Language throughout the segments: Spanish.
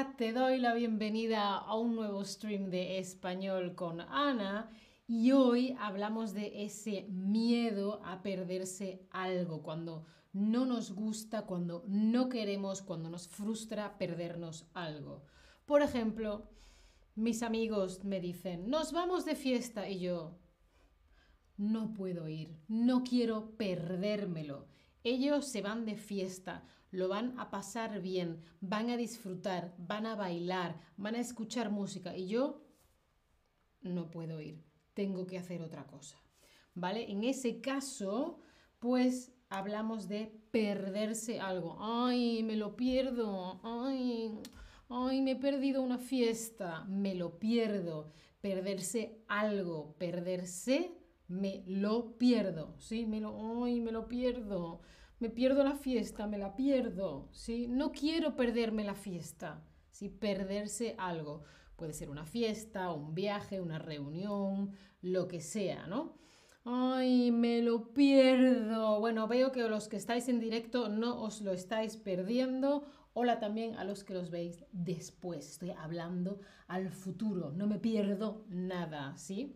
Te doy la bienvenida a un nuevo stream de español con Ana y hoy hablamos de ese miedo a perderse algo, cuando no nos gusta, cuando no queremos, cuando nos frustra perdernos algo. Por ejemplo, mis amigos me dicen, nos vamos de fiesta y yo, no puedo ir, no quiero perdérmelo. Ellos se van de fiesta, lo van a pasar bien, van a disfrutar, van a bailar, van a escuchar música y yo no puedo ir, tengo que hacer otra cosa. ¿Vale? En ese caso, pues hablamos de perderse algo. Ay, me lo pierdo. Ay, ay, me he perdido una fiesta. Me lo pierdo. Perderse algo, perderse, me lo pierdo. Sí, me lo, ay, me lo pierdo me pierdo la fiesta, me la pierdo, ¿sí? No quiero perderme la fiesta, ¿sí? Perderse algo. Puede ser una fiesta, un viaje, una reunión, lo que sea, ¿no? Ay, me lo pierdo. Bueno, veo que los que estáis en directo no os lo estáis perdiendo. Hola también a los que los veis después. Estoy hablando al futuro. No me pierdo nada, ¿sí?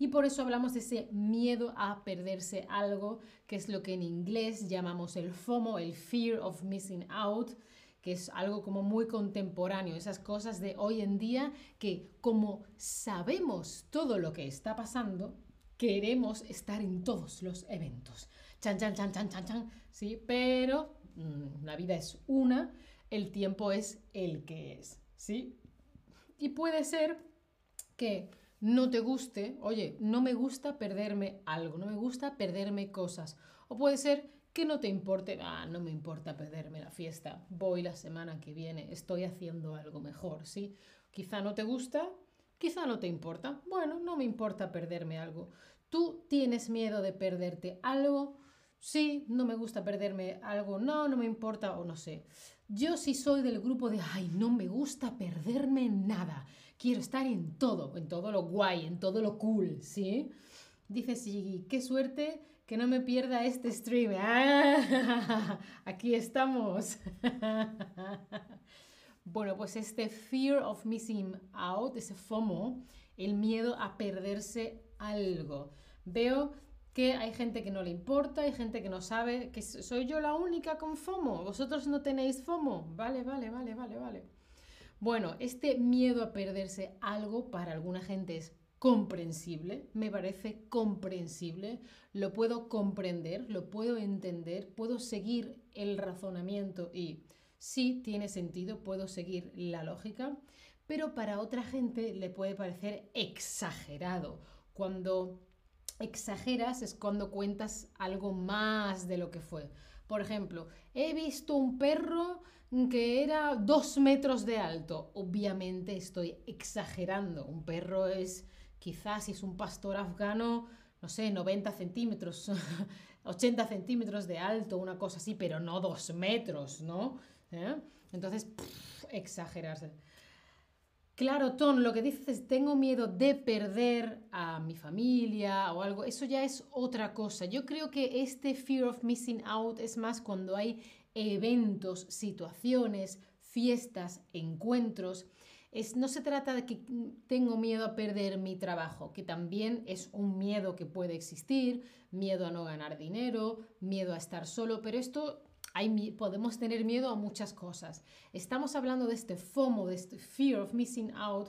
Y por eso hablamos de ese miedo a perderse algo, que es lo que en inglés llamamos el FOMO, el Fear of Missing Out que es algo como muy contemporáneo, esas cosas de hoy en día que como sabemos todo lo que está pasando, queremos estar en todos los eventos. Chan, chan, chan, chan, chan, chan, sí, pero mm, la vida es una, el tiempo es el que es, ¿sí? Y puede ser que no te guste, oye, no me gusta perderme algo, no me gusta perderme cosas. O puede ser que no te importe, ah, no me importa perderme la fiesta, voy la semana que viene, estoy haciendo algo mejor, ¿sí? Quizá no te gusta, quizá no te importa. Bueno, no me importa perderme algo. ¿Tú tienes miedo de perderte algo? Sí, no me gusta perderme algo, no, no me importa o no sé. Yo sí soy del grupo de, ay, no me gusta perderme nada quiero estar en todo, en todo lo guay, en todo lo cool, ¿sí? Dice sí, qué suerte que no me pierda este stream. ¡Ah! Aquí estamos. bueno, pues este fear of missing out, ese FOMO, el miedo a perderse algo. Veo que hay gente que no le importa, hay gente que no sabe, que soy yo la única con FOMO. Vosotros no tenéis FOMO. Vale, vale, vale, vale, vale. Bueno, este miedo a perderse algo para alguna gente es comprensible, me parece comprensible, lo puedo comprender, lo puedo entender, puedo seguir el razonamiento y sí tiene sentido, puedo seguir la lógica, pero para otra gente le puede parecer exagerado. Cuando exageras es cuando cuentas algo más de lo que fue. Por ejemplo, he visto un perro que era dos metros de alto. Obviamente estoy exagerando. Un perro es, quizás si es un pastor afgano, no sé, 90 centímetros, 80 centímetros de alto, una cosa así, pero no dos metros, ¿no? ¿Eh? Entonces, exagerarse. Claro, Ton, lo que dices es, tengo miedo de perder a mi familia o algo, eso ya es otra cosa. Yo creo que este fear of missing out es más cuando hay eventos, situaciones, fiestas, encuentros. Es, no se trata de que tengo miedo a perder mi trabajo, que también es un miedo que puede existir, miedo a no ganar dinero, miedo a estar solo, pero esto podemos tener miedo a muchas cosas. Estamos hablando de este FOMO, de este Fear of Missing Out,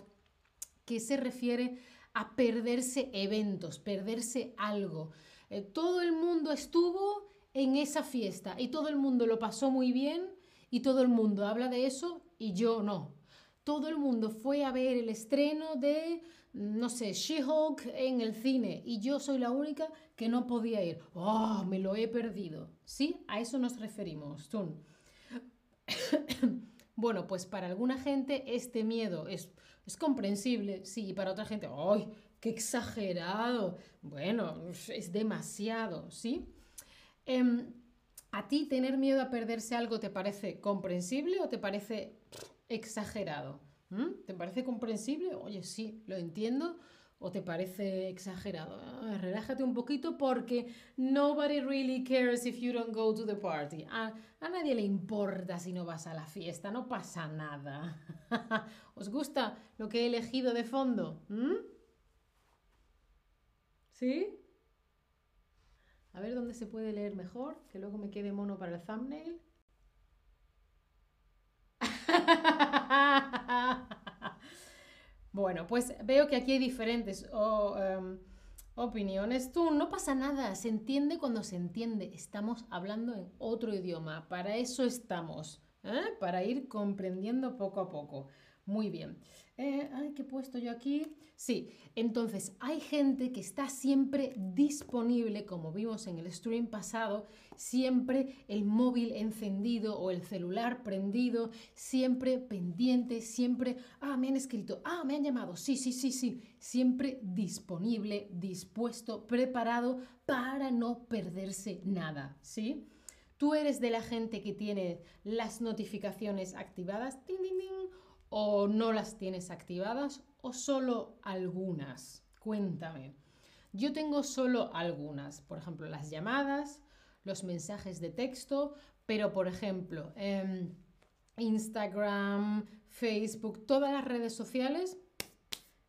que se refiere a perderse eventos, perderse algo. Eh, todo el mundo estuvo en esa fiesta y todo el mundo lo pasó muy bien y todo el mundo habla de eso y yo no. Todo el mundo fue a ver el estreno de, no sé, She-Hulk en el cine y yo soy la única que no podía ir. ¡Oh, me lo he perdido! ¿Sí? A eso nos referimos. bueno, pues para alguna gente este miedo es, es comprensible, sí, y para otra gente, ¡ay, qué exagerado! Bueno, es demasiado, ¿sí? Em, ¿A ti tener miedo a perderse algo te parece comprensible o te parece exagerado? ¿Te parece comprensible? Oye, sí, lo entiendo ¿O te parece exagerado? Relájate un poquito porque nobody really cares if you don't go to the party. A, nadie le importa si no vas a la fiesta, no pasa nada. ¿Os gusta lo que he elegido de fondo? ¿Sí? A ver dónde se puede leer mejor, que luego me quede mono para el thumbnail. Bueno, pues veo que aquí hay diferentes em, opiniones. Tú, no pasa nada, se entiende cuando se entiende. Estamos hablando en otro idioma, para eso estamos, ¿eh? para ir comprendiendo poco a poco. Muy bien. Eh, ay, ¿qué he puesto yo aquí? Sí, entonces hay gente que está siempre disponible, como vimos en el stream pasado, siempre el móvil encendido o el celular prendido, siempre pendiente, siempre, ah, me han escrito, ah, me han llamado, sí, sí, sí, sí, siempre disponible, dispuesto, preparado para no perderse nada, ¿sí? Tú eres de la gente que tiene las notificaciones activadas, o no las tienes activadas o solo algunas? Cuéntame. Yo tengo solo algunas, por ejemplo, las llamadas, los mensajes de texto, pero por ejemplo, em, Instagram, Facebook, todas las redes sociales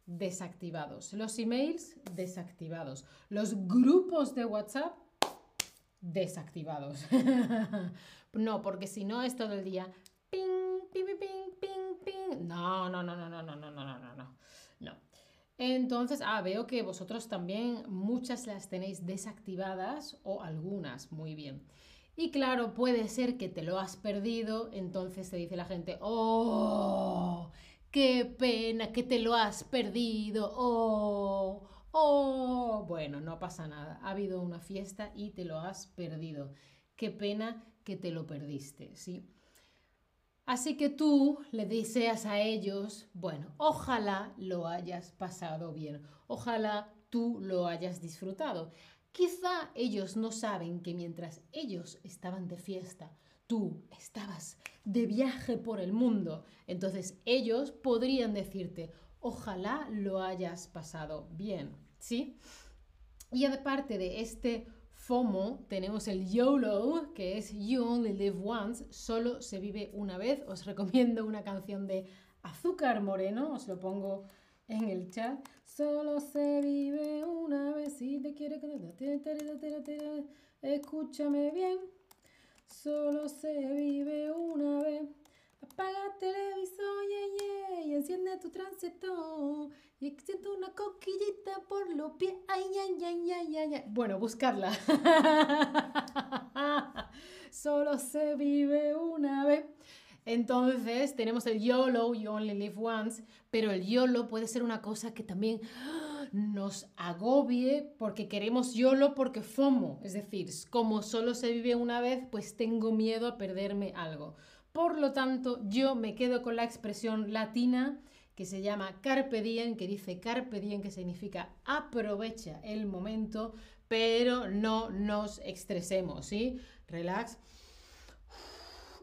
desactivados. Los emails desactivados. Los grupos de WhatsApp desactivados. no, porque si no es todo el día ping, ping, ping, ping, ping. No, no, no, no, no, no, no, no, no, no. No. Entonces, ah, veo que vosotros también muchas las tenéis desactivadas o algunas, muy bien. Y claro, puede ser que te lo has perdido, entonces te dice la gente, oh, qué pena que te lo has perdido, oh, oh. Bueno, no pasa nada, ha habido una fiesta y te lo has perdido. Qué pena que te lo perdiste, ¿sí? Así que tú le deseas a ellos, bueno, ojalá lo hayas pasado bien, ojalá tú lo hayas disfrutado. Quizá ellos no saben que mientras ellos estaban de fiesta, tú estabas de viaje por el mundo. Entonces ellos podrían decirte, ojalá lo hayas pasado bien, ¿sí? Y aparte de este FOMO tenemos el YOLO, que es You Only Live Once, solo se vive una vez. Os recomiendo una canción de Azúcar Moreno, os lo pongo en el chat. Solo se vive una vez, si te quiere escúchame bien. Solo se vive una vez. Apaga el televisor, yeah, enciende tu transistor. Y siento una coquillita por los pies. Ay, ay, ay, ay, ay, Bueno, buscarla. Solo se vive una vez. Entonces tenemos el YOLO, You Only Live Once, pero el YOLO puede ser una cosa que también nos agobie porque queremos YOLO porque FOMO, es decir, como solo se vive una vez, pues tengo miedo a perderme algo. Por lo tanto, yo me quedo con la expresión latina que se llama Carpe Diem, que dice Carpe Diem, que significa aprovecha el momento, pero no nos estresemos, ¿sí? Relax.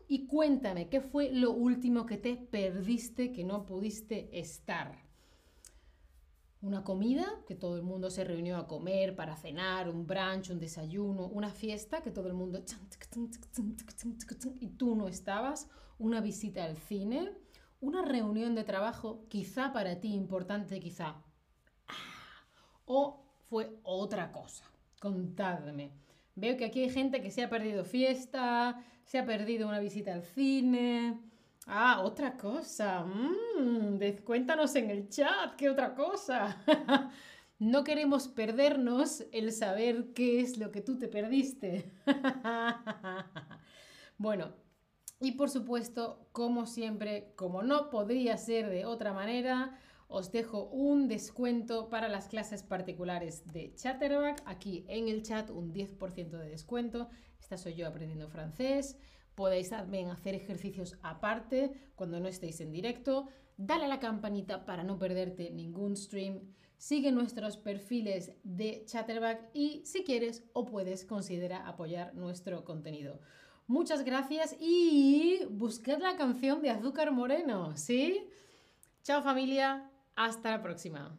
Y cuéntame, ¿qué fue lo último que te perdiste, que no pudiste estar? Una comida, que todo el mundo se reunió a comer para cenar, un brunch, un desayuno, una fiesta, que todo el mundo... y tú no estabas, una visita al cine, una reunión de trabajo quizá para ti importante, quizá. Ah, o fue otra cosa. Contadme. Veo que aquí hay gente que se ha perdido fiesta, se ha perdido una visita al cine. Ah, otra cosa. Mm, cuéntanos en el chat, ¿qué otra cosa? no queremos perdernos el saber qué es lo que tú te perdiste. bueno, y por supuesto, como siempre, como no podría ser de otra manera, os dejo un descuento para las clases particulares de Chatterback. Aquí en el chat un 10% de descuento. Esta soy yo aprendiendo francés. Podéis también hacer ejercicios aparte cuando no estéis en directo. Dale a la campanita para no perderte ningún stream. Sigue nuestros perfiles de Chatterback y si quieres o puedes considera apoyar nuestro contenido. Muchas gracias y buscad la canción de Azúcar Moreno, ¿sí? Chao familia, hasta la próxima.